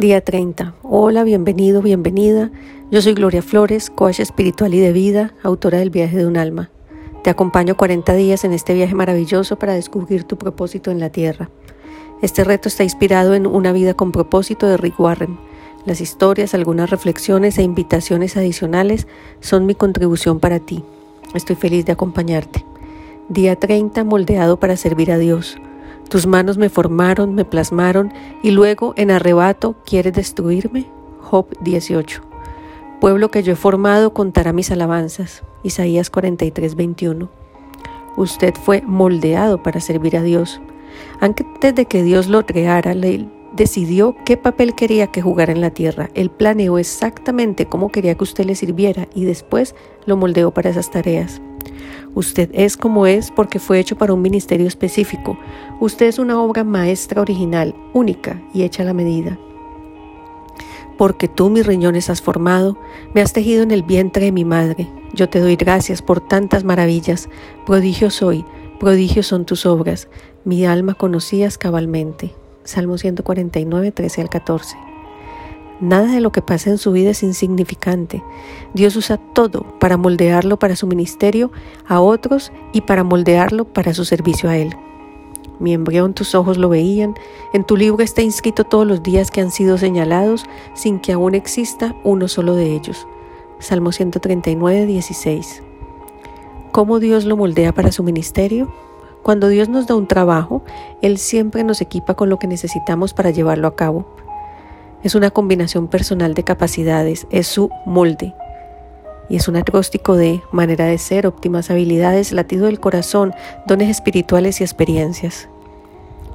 Día 30. Hola, bienvenido, bienvenida. Yo soy Gloria Flores, coach espiritual y de vida, autora del viaje de un alma. Te acompaño 40 días en este viaje maravilloso para descubrir tu propósito en la tierra. Este reto está inspirado en Una vida con propósito de Rick Warren. Las historias, algunas reflexiones e invitaciones adicionales son mi contribución para ti. Estoy feliz de acompañarte. Día 30, moldeado para servir a Dios. Tus manos me formaron, me plasmaron y luego en arrebato quieres destruirme. Job 18. Pueblo que yo he formado contará mis alabanzas. Isaías 43, 21. Usted fue moldeado para servir a Dios. Antes de que Dios lo creara, le decidió qué papel quería que jugara en la tierra. Él planeó exactamente cómo quería que usted le sirviera y después lo moldeó para esas tareas. Usted es como es porque fue hecho para un ministerio específico. Usted es una obra maestra original, única y hecha a la medida. Porque tú mis riñones has formado, me has tejido en el vientre de mi madre. Yo te doy gracias por tantas maravillas. Prodigio soy, prodigios son tus obras. Mi alma conocías cabalmente. Salmo 149, 13 al 14. Nada de lo que pasa en su vida es insignificante. Dios usa todo para moldearlo para su ministerio a otros y para moldearlo para su servicio a Él. Mi embrión tus ojos lo veían, en tu libro está inscrito todos los días que han sido señalados sin que aún exista uno solo de ellos. Salmo 139, 16. ¿Cómo Dios lo moldea para su ministerio? Cuando Dios nos da un trabajo, Él siempre nos equipa con lo que necesitamos para llevarlo a cabo. Es una combinación personal de capacidades, es su molde. Y es un acróstico de manera de ser, óptimas habilidades, latido del corazón, dones espirituales y experiencias.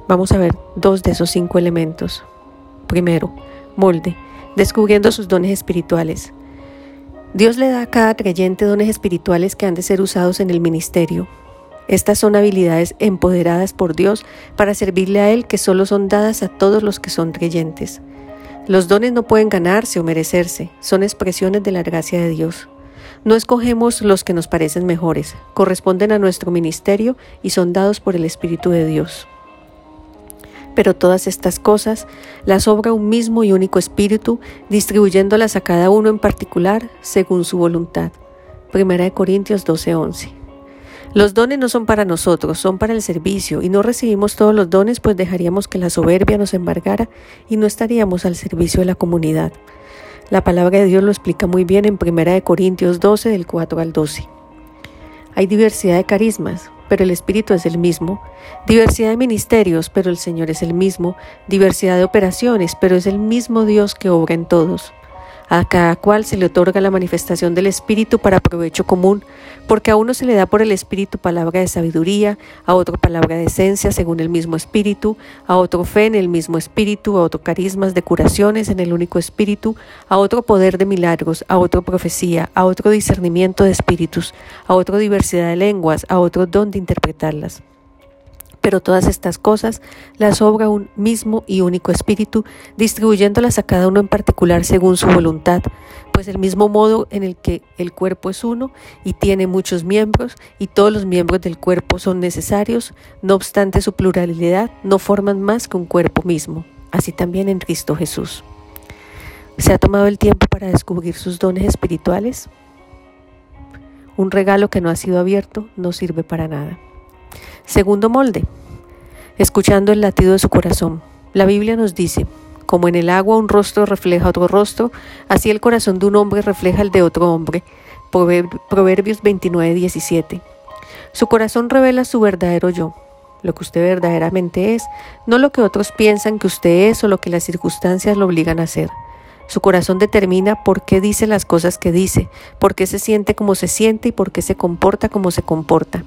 Vamos a ver dos de esos cinco elementos. Primero, molde, descubriendo sus dones espirituales. Dios le da a cada creyente dones espirituales que han de ser usados en el ministerio. Estas son habilidades empoderadas por Dios para servirle a Él que solo son dadas a todos los que son creyentes. Los dones no pueden ganarse o merecerse, son expresiones de la gracia de Dios. No escogemos los que nos parecen mejores, corresponden a nuestro ministerio y son dados por el Espíritu de Dios. Pero todas estas cosas las obra un mismo y único Espíritu, distribuyéndolas a cada uno en particular según su voluntad. Primera de Corintios 12:11. Los dones no son para nosotros, son para el servicio, y no recibimos todos los dones, pues dejaríamos que la soberbia nos embargara y no estaríamos al servicio de la comunidad. La palabra de Dios lo explica muy bien en 1 Corintios 12, del 4 al 12. Hay diversidad de carismas, pero el Espíritu es el mismo, diversidad de ministerios, pero el Señor es el mismo, diversidad de operaciones, pero es el mismo Dios que obra en todos. A cada cual se le otorga la manifestación del Espíritu para provecho común, porque a uno se le da por el Espíritu palabra de sabiduría, a otro palabra de esencia según el mismo Espíritu, a otro fe en el mismo Espíritu, a otro carismas de curaciones en el único Espíritu, a otro poder de milagros, a otro profecía, a otro discernimiento de espíritus, a otro diversidad de lenguas, a otro don de interpretarlas pero todas estas cosas las obra un mismo y único espíritu, distribuyéndolas a cada uno en particular según su voluntad, pues el mismo modo en el que el cuerpo es uno y tiene muchos miembros y todos los miembros del cuerpo son necesarios, no obstante su pluralidad no forman más que un cuerpo mismo, así también en Cristo Jesús. ¿Se ha tomado el tiempo para descubrir sus dones espirituales? Un regalo que no ha sido abierto no sirve para nada. Segundo molde, escuchando el latido de su corazón. La Biblia nos dice, como en el agua un rostro refleja otro rostro, así el corazón de un hombre refleja el de otro hombre. Proverbios 29, 17. Su corazón revela su verdadero yo, lo que usted verdaderamente es, no lo que otros piensan que usted es o lo que las circunstancias lo obligan a hacer. Su corazón determina por qué dice las cosas que dice, por qué se siente como se siente y por qué se comporta como se comporta.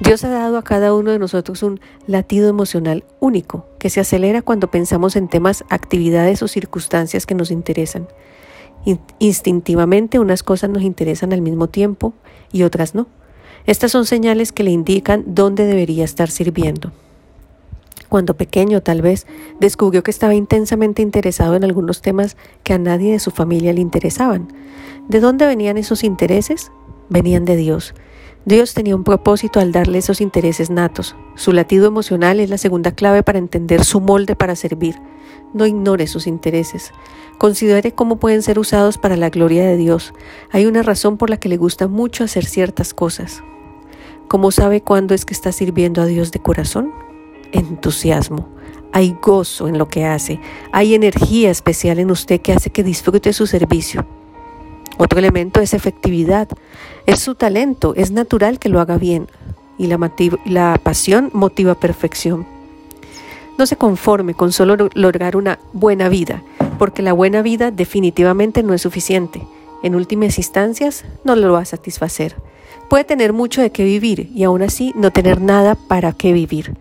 Dios ha dado a cada uno de nosotros un latido emocional único que se acelera cuando pensamos en temas, actividades o circunstancias que nos interesan. Instintivamente unas cosas nos interesan al mismo tiempo y otras no. Estas son señales que le indican dónde debería estar sirviendo. Cuando pequeño tal vez descubrió que estaba intensamente interesado en algunos temas que a nadie de su familia le interesaban. ¿De dónde venían esos intereses? Venían de Dios. Dios tenía un propósito al darle esos intereses natos. Su latido emocional es la segunda clave para entender su molde para servir. No ignore sus intereses. Considere cómo pueden ser usados para la gloria de Dios. Hay una razón por la que le gusta mucho hacer ciertas cosas. ¿Cómo sabe cuándo es que está sirviendo a Dios de corazón? Entusiasmo. Hay gozo en lo que hace. Hay energía especial en usted que hace que disfrute su servicio. Otro elemento es efectividad. Es su talento, es natural que lo haga bien y la, pasión motiva perfección. No se conforme con solo lograr una buena vida, porque la buena vida definitivamente no es suficiente. En últimas instancias, no lo va a satisfacer. Puede tener mucho de qué vivir y aún así no tener nada para qué vivir.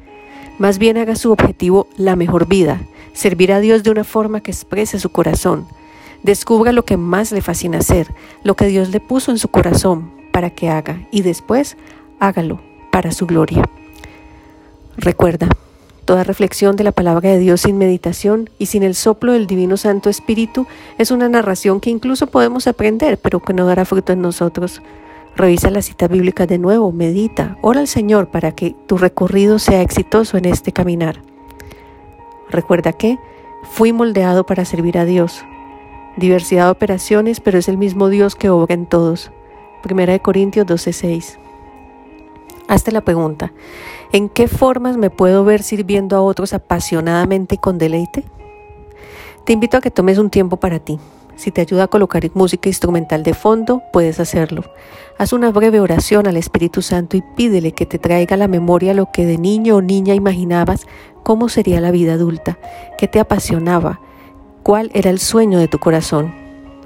Más bien haga su objetivo la mejor vida, servir a Dios de una forma que exprese su corazón, Descubra lo que más le fascina hacer, lo que Dios le puso en su corazón para que haga y después hágalo para su gloria. Recuerda, toda reflexión de la palabra de Dios sin meditación y sin el soplo del Divino Santo Espíritu es una narración que incluso podemos aprender, pero que no dará fruto en nosotros. Revisa la cita bíblica de nuevo, medita, ora al Señor para que tu recorrido sea exitoso en este caminar. Recuerda que fui moldeado para servir a Dios, diversidad de operaciones, pero es el mismo Dios que obra en todos. Primera de Corintios 12:6. Hazte la pregunta, ¿en qué formas me puedo ver sirviendo a otros apasionadamente y con deleite? Te invito a que tomes un tiempo para ti. Si te ayuda a colocar música instrumental de fondo, puedes hacerlo. Haz una breve oración al Espíritu Santo y pídele que te traiga a la memoria lo que de niño o niña imaginabas cómo sería la vida adulta, que te apasionaba, cuál era el sueño de tu corazón.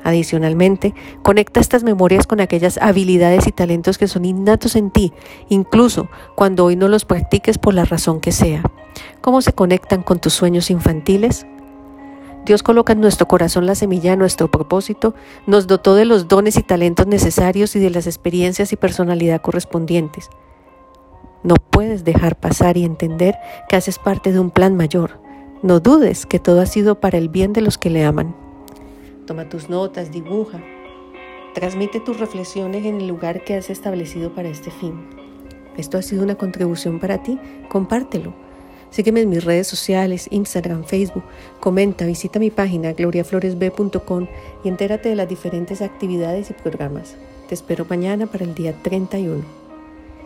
Adicionalmente, conecta estas memorias con aquellas habilidades y talentos que son innatos en ti, incluso cuando hoy no los practiques por la razón que sea. ¿Cómo se conectan con tus sueños infantiles? Dios coloca en nuestro corazón la semilla de nuestro propósito, nos dotó de los dones y talentos necesarios y de las experiencias y personalidad correspondientes. No puedes dejar pasar y entender que haces parte de un plan mayor. No dudes que todo ha sido para el bien de los que le aman. Toma tus notas, dibuja. Transmite tus reflexiones en el lugar que has establecido para este fin. Esto ha sido una contribución para ti, compártelo. Sígueme en mis redes sociales, Instagram, Facebook. Comenta, visita mi página gloriafloresb.com y entérate de las diferentes actividades y programas. Te espero mañana para el día 31.